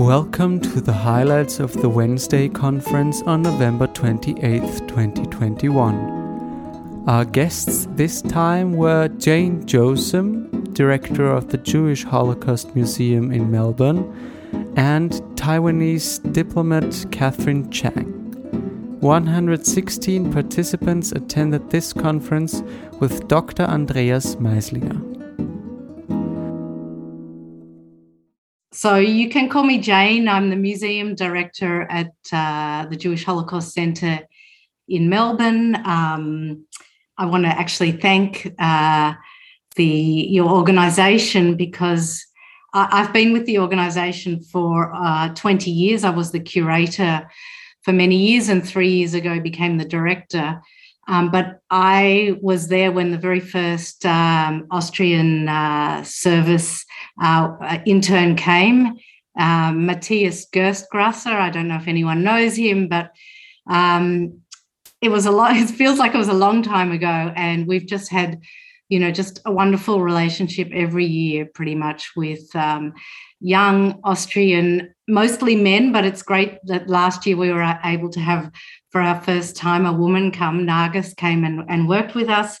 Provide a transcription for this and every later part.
Welcome to the highlights of the Wednesday conference on November 28, 2021. Our guests this time were Jane Josem, director of the Jewish Holocaust Museum in Melbourne, and Taiwanese diplomat Catherine Chang. 116 participants attended this conference with Dr. Andreas Maislinger. So you can call me Jane. I'm the museum director at uh, the Jewish Holocaust Centre in Melbourne. Um, I want to actually thank uh, the your organisation because I, have been with the organisation for uh, 20 years. I was the curator for many years, and three years ago became the director. Um, but I was there when the very first um, Austrian uh, service uh, intern came, um, Matthias Gerstgrasser. I don't know if anyone knows him, but um, it was a lot. It feels like it was a long time ago, and we've just had, you know, just a wonderful relationship every year, pretty much with um, young Austrian, mostly men, but it's great that last year we were able to have for our first time a woman come. Nargis came and, and worked with us.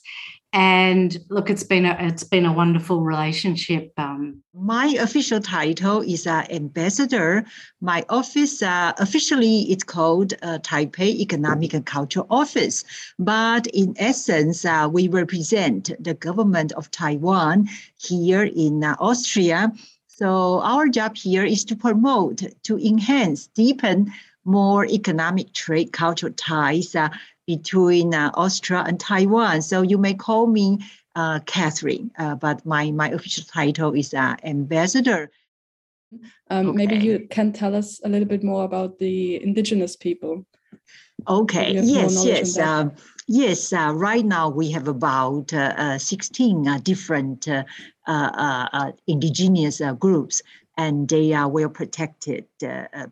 And look, it's been a it's been a wonderful relationship. Um, my official title is uh, ambassador. My office uh, officially it's called uh, Taipei Economic and Cultural Office, but in essence, uh, we represent the government of Taiwan here in uh, Austria so our job here is to promote, to enhance, deepen more economic trade cultural ties uh, between uh, Austria and Taiwan. So you may call me uh, Catherine, uh, but my, my official title is uh, ambassador. Um, okay. Maybe you can tell us a little bit more about the indigenous people. Okay, yes, yes. Um, yes, uh, right now we have about uh, uh, 16 uh, different uh, uh, indigenous groups, and they are well protected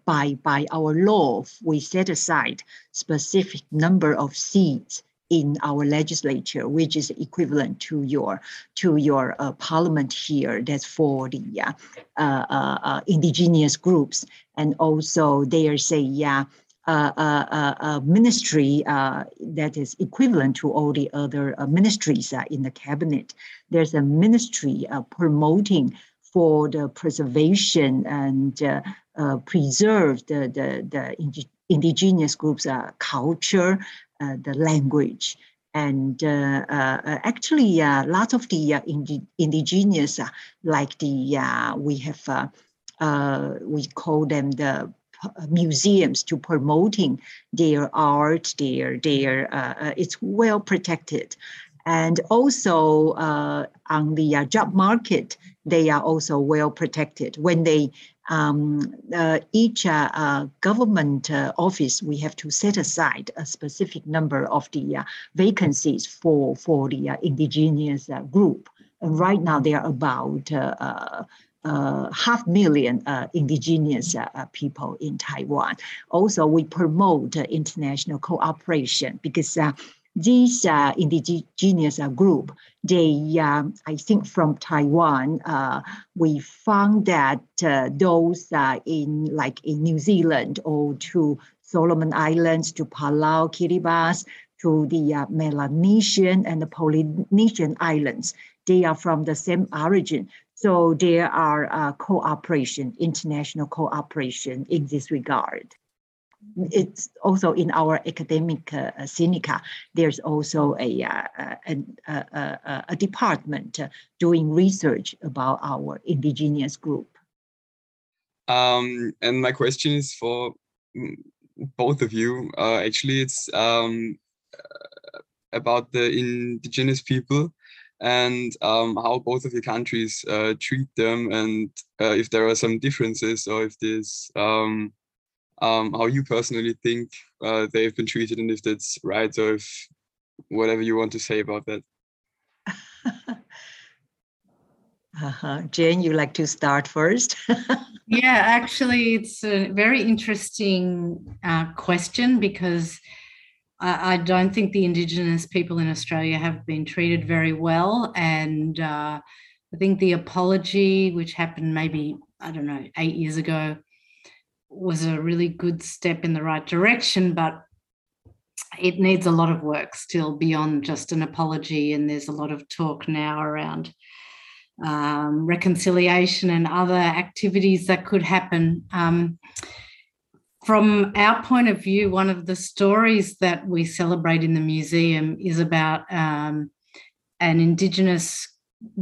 by, by our law. We set aside specific number of seats in our legislature, which is equivalent to your to your uh, parliament here. That's for the uh, uh, indigenous groups, and also there's a yeah a, ministry uh, that is equivalent to all the other uh, ministries uh, in the cabinet. There's a ministry promoting for the preservation and preserve the, the, the indigenous groups' culture, the language, and uh, uh, actually uh, lots of the indi- indigenous like the we have we call them the museums to promoting their art, their their uh, uh, it's well protected, and also uh, on the uh, job market they are also well protected when they. Um, uh, each uh, government office, we have to set aside a specific number of the vacancies for for the indigenous group. And right now, they are about uh, half million uh, indigenous uh, people in Taiwan. Also, we promote international cooperation because uh, these indigenous uh, group, they, uh, I think from Taiwan, uh, we found that those in like in New Zealand or to Solomon Islands, to Palau, Kiribati, to the Melanesian and the Polynesian Islands, they are from the same origin. So there are uh, cooperation, international cooperation in this regard. It's also in our Academia uh, Sinica, there's also a, uh, a, a, a, department doing research about our indigenous group. Um, and my question is for mm, both of you. Uh, actually, it's um, about the indigenous people and um, how both of your countries uh, treat them and uh, if there are some differences or if there's um, um, how you personally think uh, they've been treated and if that's right or if whatever you want to say about that. uh-huh. Jane, you like to start first? yeah, actually, it's a very interesting uh, question because I, I, don't think the Indigenous people in Australia have been treated very well. And uh, I think the apology, which happened maybe I don't know, eight years ago was a really good step in the right direction, but it needs a lot of work still beyond just an apology. And there's a lot of talk now around um, reconciliation and other activities that could happen. Um, from our point of view, one of the stories that we celebrate in the museum is about um, an Indigenous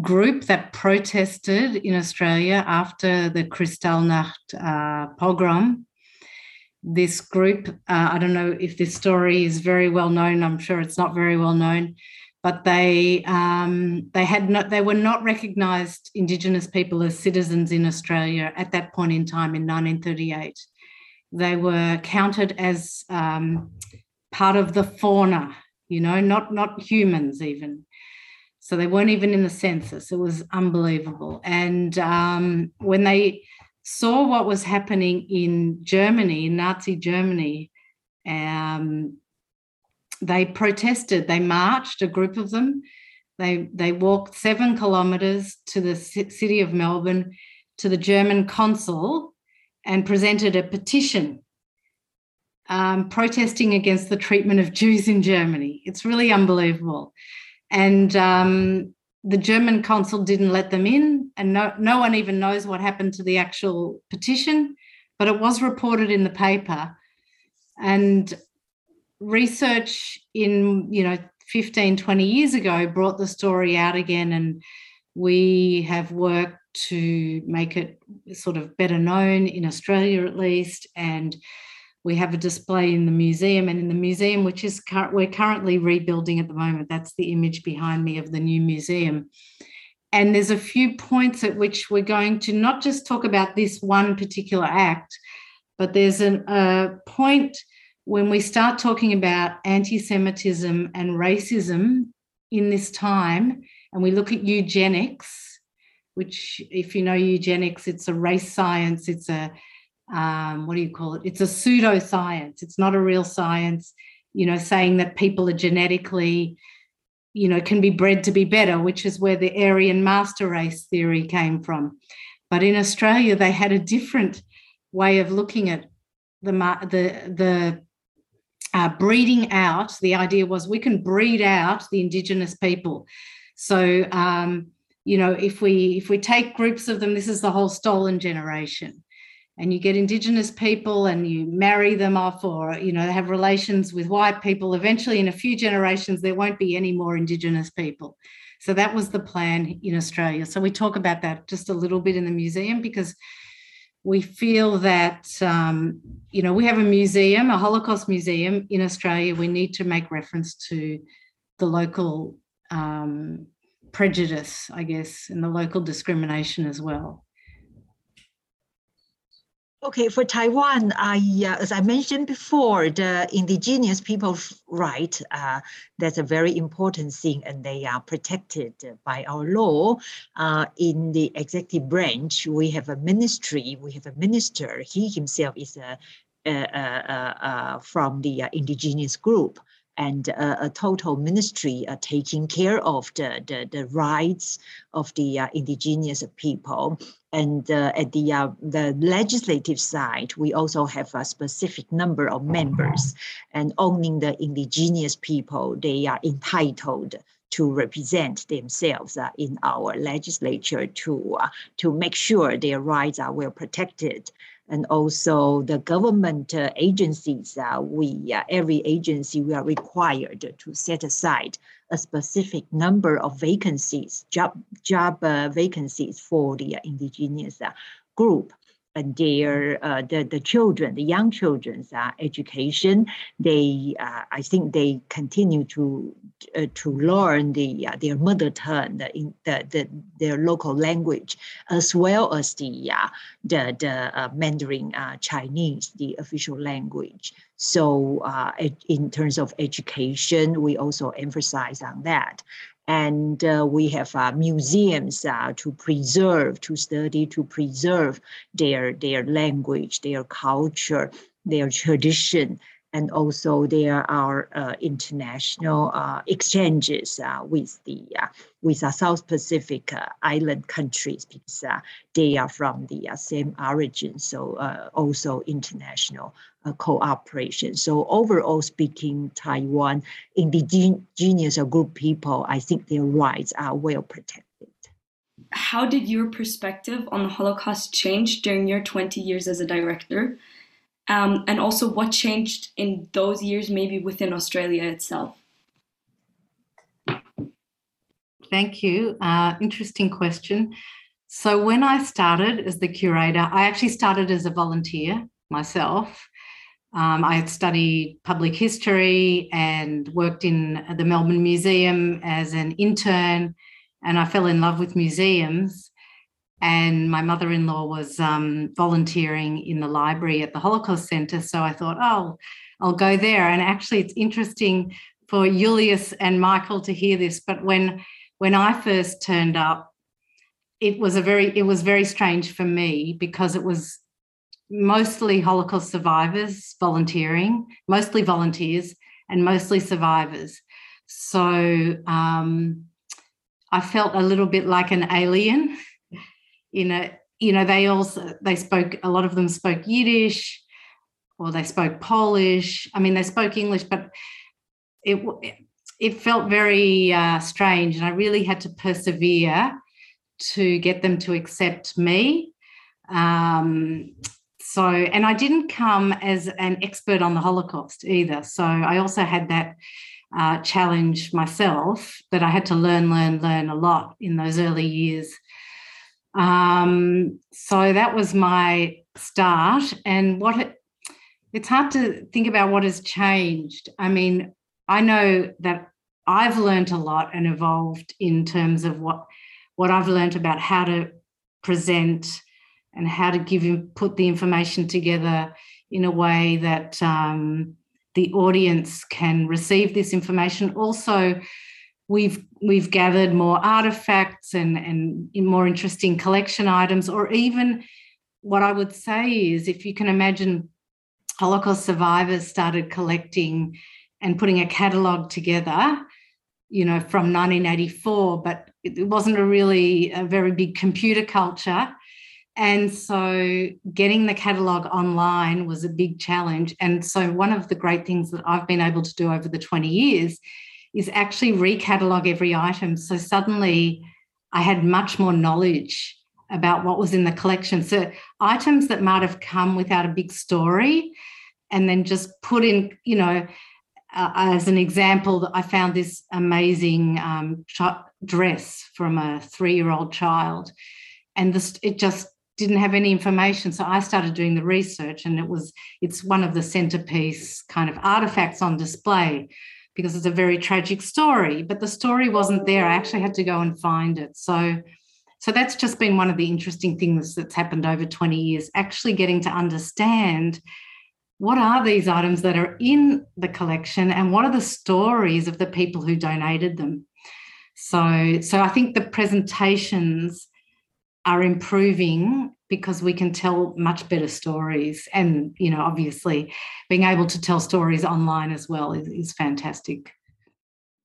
group that protested in Australia after the Kristallnacht uh, pogrom. This group, uh, I don't know if this story is very well known. I'm sure it's not very well known, but they um, they had not they were not recognised Indigenous people as citizens in Australia at that point in time in 1938. They were counted as um, part of the fauna, you know, not not humans even. So they weren't even in the census. It was unbelievable. And um, when they saw what was happening in Germany, in Nazi Germany, um, they protested. They marched, a group of them. They they walked seven kilometres to the city of Melbourne, to the German consul, and presented a petition um, protesting against the treatment of Jews in Germany. It's really unbelievable. And um, the German consul didn't let them in, and no, no one even knows what happened to the actual petition, but it was reported in the paper. And research in you know 15 20 years ago brought the story out again and we have worked to make it sort of better known in australia at least and we have a display in the museum and in the museum which is we're currently rebuilding at the moment that's the image behind me of the new museum. And there's a few points at which we're going to not just talk about this one particular act but there's an, a point when we start talking about anti Semitism and racism in this time, and we look at eugenics, which, if you know eugenics, it's a race science, it's a um, what do you call it? It's a pseudoscience. It's not a real science. You know, saying that people are genetically, you know, can be bred to be better, which is where the Aryan master race theory came from. But in Australia, they had a different way of looking at the the the uh, breeding out, the idea was we can breed out the indigenous people. So, um, you know, if we if we take groups of them, this is the whole stolen generation, and you get indigenous people and you marry them off, or you know, have relations with white people. Eventually, in a few generations, there won't be any more indigenous people. So that was the plan in Australia. So we talk about that just a little bit in the museum because we feel that um, you know we have a museum a holocaust museum in australia we need to make reference to the local um, prejudice i guess and the local discrimination as well Okay, for Taiwan, I, uh, as I mentioned before, the indigenous people's right, uh, that's a very important thing and they are protected by our law. Uh, in the executive branch, we have a ministry, we have a minister, he himself is a, from the uh, indigenous group and a total ministry uh, taking care of the, the, the rights of the uh, indigenous people. And uh, at the, the legislative side, we also have a specific number of members and owning the indigenous people, they are entitled to represent themselves uh, in our legislature to, uh, to make sure their rights are well protected and also the government agencies, uh, we uh, every agency we are required to set aside a specific number of vacancies, job job uh, vacancies for the indigenous group their uh, the the children, the young children's uh, education. They, uh, I think, they continue to uh, to learn the uh, their mother tongue, the, in, the, the their local language, as well as the uh, the the Mandarin Chinese, the official language. So, in terms of education, we also emphasize on that and uh, we have uh, museums uh, to preserve, to study, to preserve their their language, their culture, their tradition, and also there are uh, international uh, exchanges uh, with the uh, with the South Pacific uh, island countries because uh, they are from the same origin. So also international cooperation. So overall speaking, Taiwan indigenous or group people, I think their rights are well protected. How did your perspective on the Holocaust change during your 20 years as a director? Um, and also what changed in those years, maybe within Australia itself? Thank you. Uh, interesting question. So, when I started as the curator, I actually started as a volunteer myself. Um, I had studied public history and worked in the Melbourne Museum as an intern, and I fell in love with museums and my mother-in-law was um, volunteering in the library at the Holocaust Center. So I thought, oh, I'll go there. And actually, it's interesting for Julius and Michael to hear this. But when when I first turned up, it was a very it was very strange for me because it was mostly Holocaust survivors volunteering, mostly volunteers, and mostly survivors. So um, I felt a little bit like an alien you know you know they also they spoke a lot of them spoke yiddish or they spoke polish. I mean they spoke english but it it felt very uh, strange and i really had to persevere to get them to accept me. Um, so and i didn't come as an expert on the holocaust either. So i also had that uh, challenge myself that i had to learn learn learn a lot in those early years um, so that was my start. And what it, it's hard to think about what has changed. I mean, I know that I've learned a lot and evolved in terms of what what I've learned about how to present and how to give put the information together in a way that um, the audience can receive this information. Also, we've we've gathered more artifacts and and more interesting collection items or even what i would say is if you can imagine holocaust survivors started collecting and putting a catalogue together you know from 1984 but it wasn't a really a very big computer culture. And so getting the catalogue online was a big challenge. And so one of the great things that i've been able to do over the 20 years is actually recatalog every item. So suddenly I had much more knowledge about what was in the collection. So items that might have come without a big story and then just put in, you know, uh, as an example, I found this amazing um, dress from a three-year-old child, and this it just didn't have any information. So I started doing the research, and it was it's one of the centerpiece kind of artifacts on display because it's a very tragic story but the story wasn't there. I actually had to go and find it. So so that's just been one of the interesting things that's happened over 20 years actually getting to understand what are these items that are in the collection and what are the stories of the people who donated them. So so i think the presentations are improving because we can tell much better stories. And you know obviously being able to tell stories online as well is, is fantastic.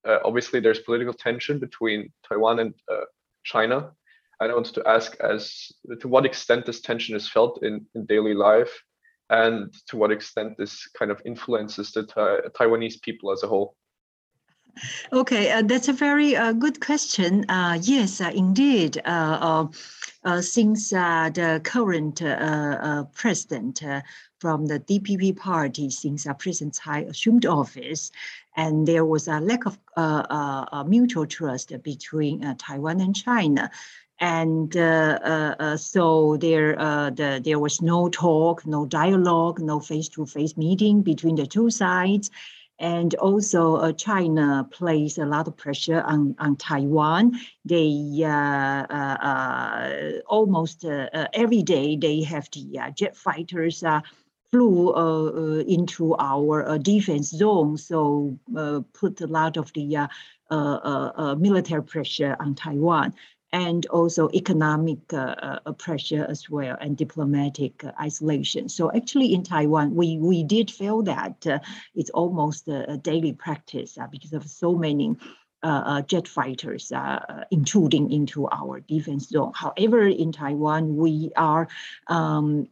Uh, obviously there's political tension between taiwan and uh, china. I wanted to ask as to what extent this tension is felt in, in daily life and to what extent this kind of influences the taiwanese people as a whole Okay, uh, that's a very uh, good question. Uh, yes, uh, indeed. Uh, uh, since the current president from the DPP party, since President Tsai assumed office, and there was a lack of mutual trust between Taiwan and China, and uh, uh, uh, so there the, there was no talk, no dialogue, no face-to-face meeting between the two sides, and also, uh, China plays a lot of pressure on, on Taiwan. They uh, uh, uh almost uh, uh, every day they have the jet fighters flew into our defense zone, so put a lot of the military pressure on Taiwan. And also economic uh, uh, pressure as well and diplomatic uh, isolation. So actually in Taiwan, we, we did feel that uh, it's almost a, daily practice uh, because of so many uh, jet fighters intruding into our defense zone. However, in Taiwan, we are um,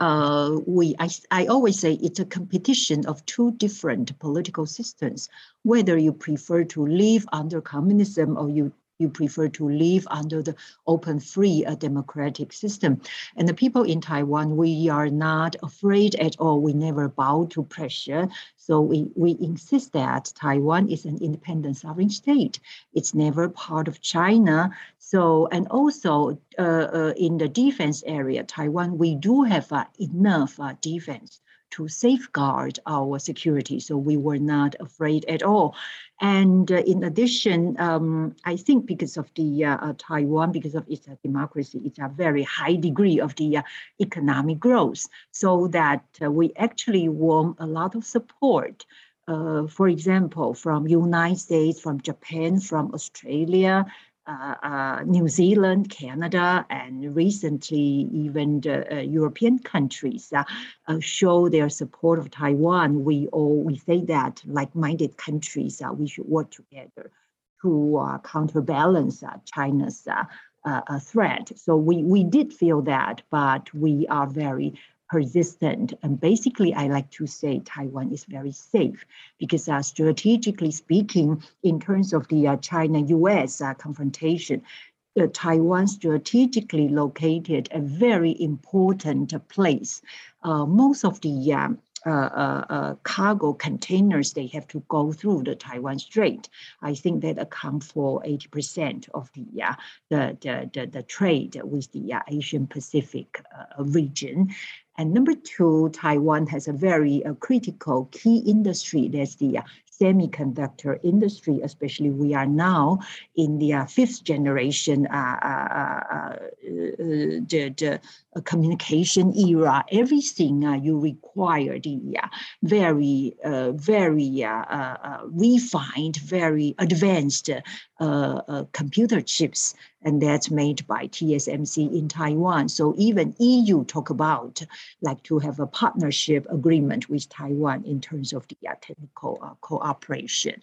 uh, we I, I always say it's a competition of two different political systems whether you prefer to live under communism or you you prefer to live under the open, free, uh, democratic system. And the people in Taiwan, we are not afraid at all. We never bow to pressure. So we, we insist that Taiwan is an independent sovereign state. It's never part of China. So, and also uh, uh, in the defense area, Taiwan, we do have uh, enough uh, defense to safeguard our security. So we were not afraid at all. And uh, in addition, um, I think because of the uh, uh, Taiwan, because of its democracy, it's a very high degree of the economic growth, so that we actually won a lot of support. Uh, for example, from United States, from Japan, from Australia, uh, uh, New Zealand, Canada, and recently even the uh, European countries uh, uh, show their support of Taiwan. We all we say that like-minded countries uh, we should work together to counterbalance China's threat. So we we did feel that, but we are very persistent. And basically, I like to say Taiwan is very safe because uh, strategically speaking, in terms of the uh, China-US uh, confrontation, uh, Taiwan strategically located a very important place. Uh, most of the um, uh, uh, uh, cargo containers they have to go through the Taiwan Strait. I think that account for 80% of the, uh, the, the, the, the, trade with the uh, Asian Pacific uh, region. And number two, Taiwan has a very uh, critical key industry. There's the uh, semiconductor industry, especially we are now in the uh, fifth generation uh, uh, uh, communication era. Everything you require the very, very refined, very advanced computer chips and that's made by TSMC in Taiwan. So even EU talk about like to have a partnership agreement with Taiwan in terms of the uh, technical uh, cooperation.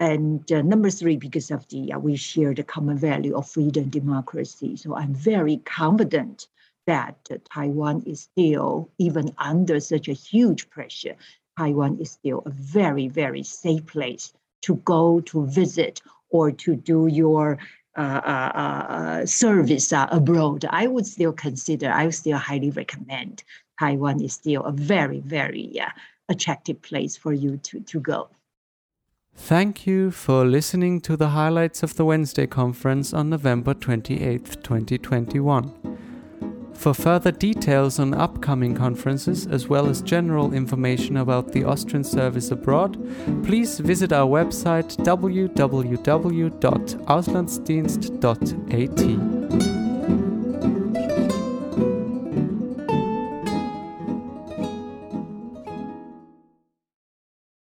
And uh, number three, because of the uh, we share the common value of freedom, democracy. So I'm very confident that uh, Taiwan is still, even under such a huge pressure, Taiwan is still a very, very safe place to go to visit or to do your uh, uh, uh, service abroad, I would still consider, I would still highly recommend Taiwan is still a very, very attractive place for you to, to go. Thank you for listening to the highlights of the Wednesday conference on November 28, 2021. For further details on upcoming conferences, as well as general information about the Austrian service abroad, please visit our website www.auslandsdienst.at.